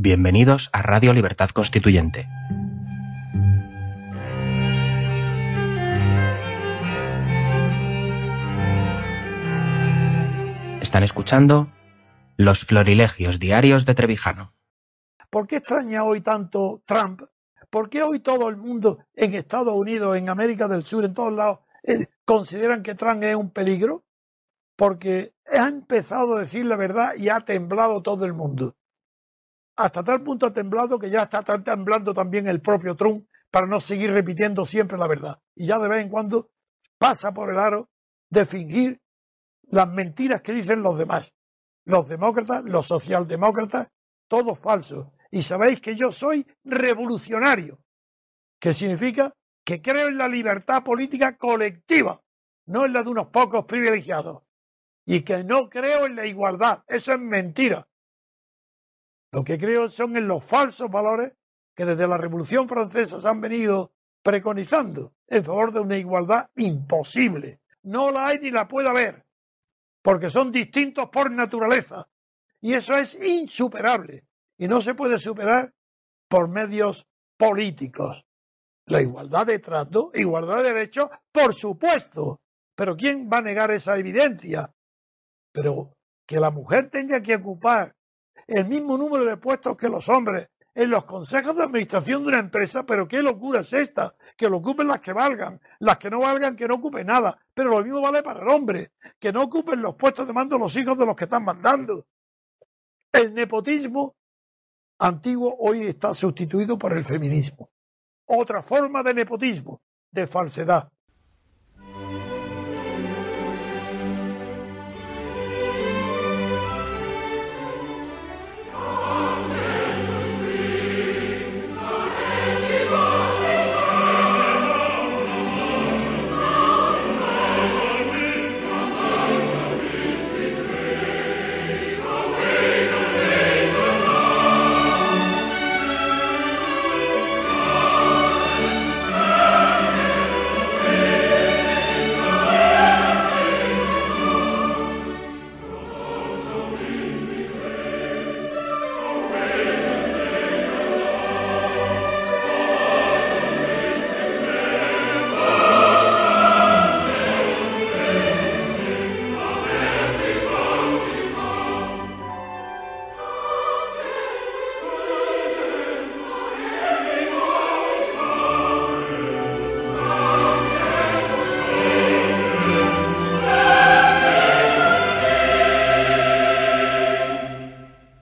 Bienvenidos a Radio Libertad Constituyente. Están escuchando Los Florilegios Diarios de Trevijano. ¿Por qué extraña hoy tanto Trump? ¿Por qué hoy todo el mundo en Estados Unidos, en América del Sur, en todos lados, eh, consideran que Trump es un peligro? Porque ha empezado a decir la verdad y ha temblado todo el mundo. Hasta tal punto ha temblado que ya está temblando también el propio Trump para no seguir repitiendo siempre la verdad. Y ya de vez en cuando pasa por el aro de fingir las mentiras que dicen los demás. Los demócratas, los socialdemócratas, todos falsos. Y sabéis que yo soy revolucionario, que significa que creo en la libertad política colectiva, no en la de unos pocos privilegiados. Y que no creo en la igualdad. Eso es mentira. Lo que creo son en los falsos valores que desde la Revolución Francesa se han venido preconizando en favor de una igualdad imposible. No la hay ni la puede haber porque son distintos por naturaleza. Y eso es insuperable. Y no se puede superar por medios políticos. La igualdad de trato, igualdad de derechos, por supuesto. Pero ¿quién va a negar esa evidencia? Pero que la mujer tenga que ocupar el mismo número de puestos que los hombres en los consejos de administración de una empresa, pero qué locura es esta, que lo ocupen las que valgan, las que no valgan que no ocupen nada, pero lo mismo vale para el hombre, que no ocupen los puestos de mando los hijos de los que están mandando. El nepotismo antiguo hoy está sustituido por el feminismo. Otra forma de nepotismo, de falsedad.